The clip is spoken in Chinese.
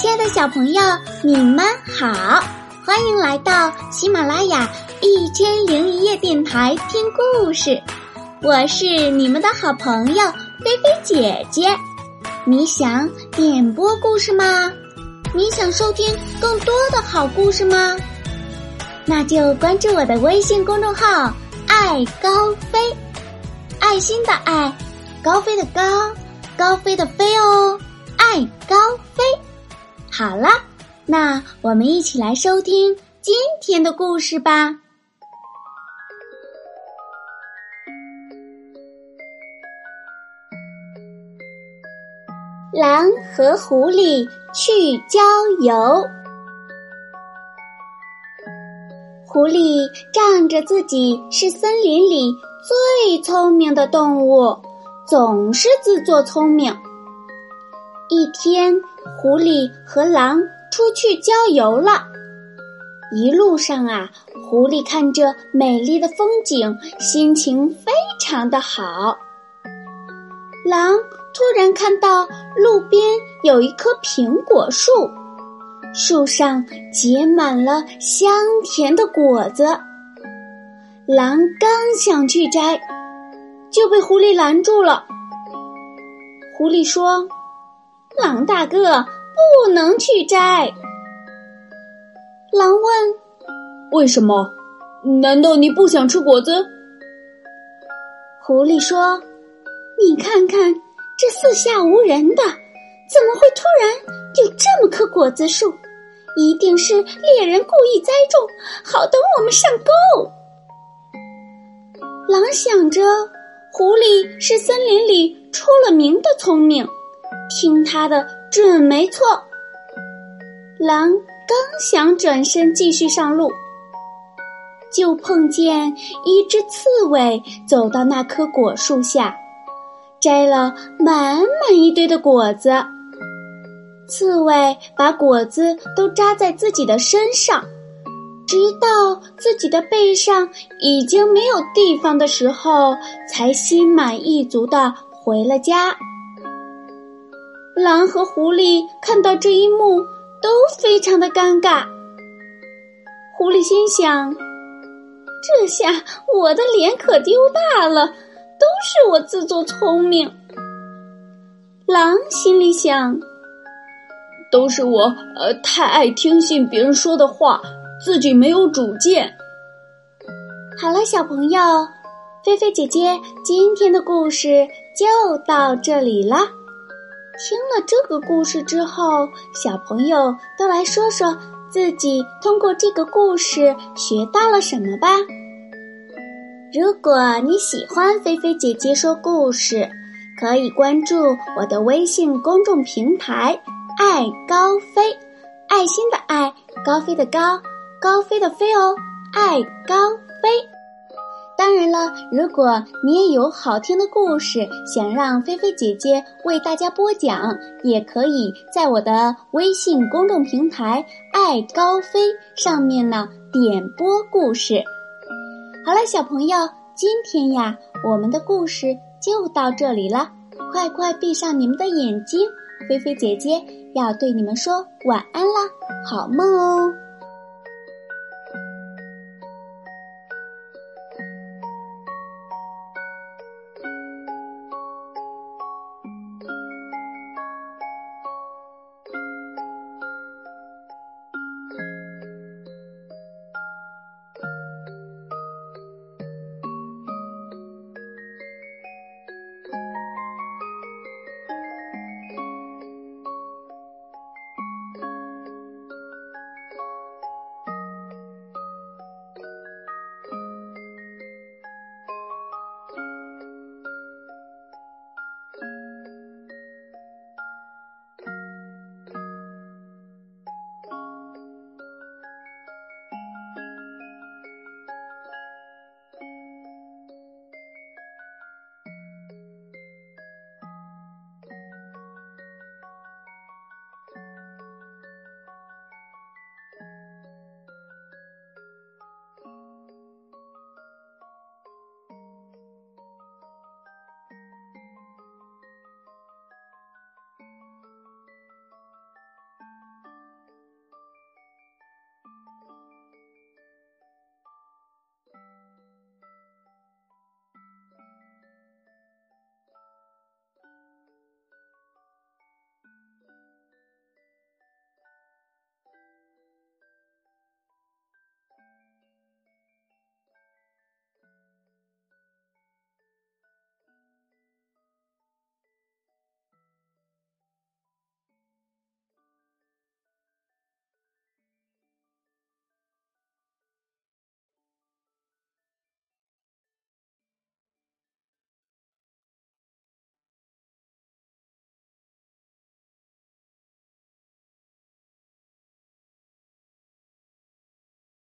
亲爱的小朋友，你们好，欢迎来到喜马拉雅一千零一夜电台听故事。我是你们的好朋友菲菲姐姐。你想点播故事吗？你想收听更多的好故事吗？那就关注我的微信公众号“爱高飞”，爱心的爱，高飞的高，高飞的飞哦，爱高飞。好了，那我们一起来收听今天的故事吧。狼和狐狸去郊游，狐狸仗着自己是森林里最聪明的动物，总是自作聪明。一天。狐狸和狼出去郊游了，一路上啊，狐狸看着美丽的风景，心情非常的好。狼突然看到路边有一棵苹果树，树上结满了香甜的果子。狼刚想去摘，就被狐狸拦住了。狐狸说。狼大哥不能去摘。狼问：“为什么？难道你不想吃果子？”狐狸说：“你看看，这四下无人的，怎么会突然有这么棵果子树？一定是猎人故意栽种，好等我们上钩。”狼想着，狐狸是森林里出了名的聪明。听他的准没错。狼刚想转身继续上路，就碰见一只刺猬走到那棵果树下，摘了满满一堆的果子。刺猬把果子都扎在自己的身上，直到自己的背上已经没有地方的时候，才心满意足的回了家。狼和狐狸看到这一幕，都非常的尴尬。狐狸心想：“这下我的脸可丢大了，都是我自作聪明。”狼心里想：“都是我，呃，太爱听信别人说的话，自己没有主见。”好了，小朋友，菲菲姐姐今天的故事就到这里了。听了这个故事之后，小朋友都来说说自己通过这个故事学到了什么吧。如果你喜欢菲菲姐姐说故事，可以关注我的微信公众平台“爱高飞”，爱心的爱，高飞的高，高飞的飞哦，爱高飞。当然了，如果你也有好听的故事想让菲菲姐姐为大家播讲，也可以在我的微信公众平台“爱高飞”上面呢点播故事。好了，小朋友，今天呀，我们的故事就到这里了，快快闭上你们的眼睛，菲菲姐姐要对你们说晚安啦，好梦哦。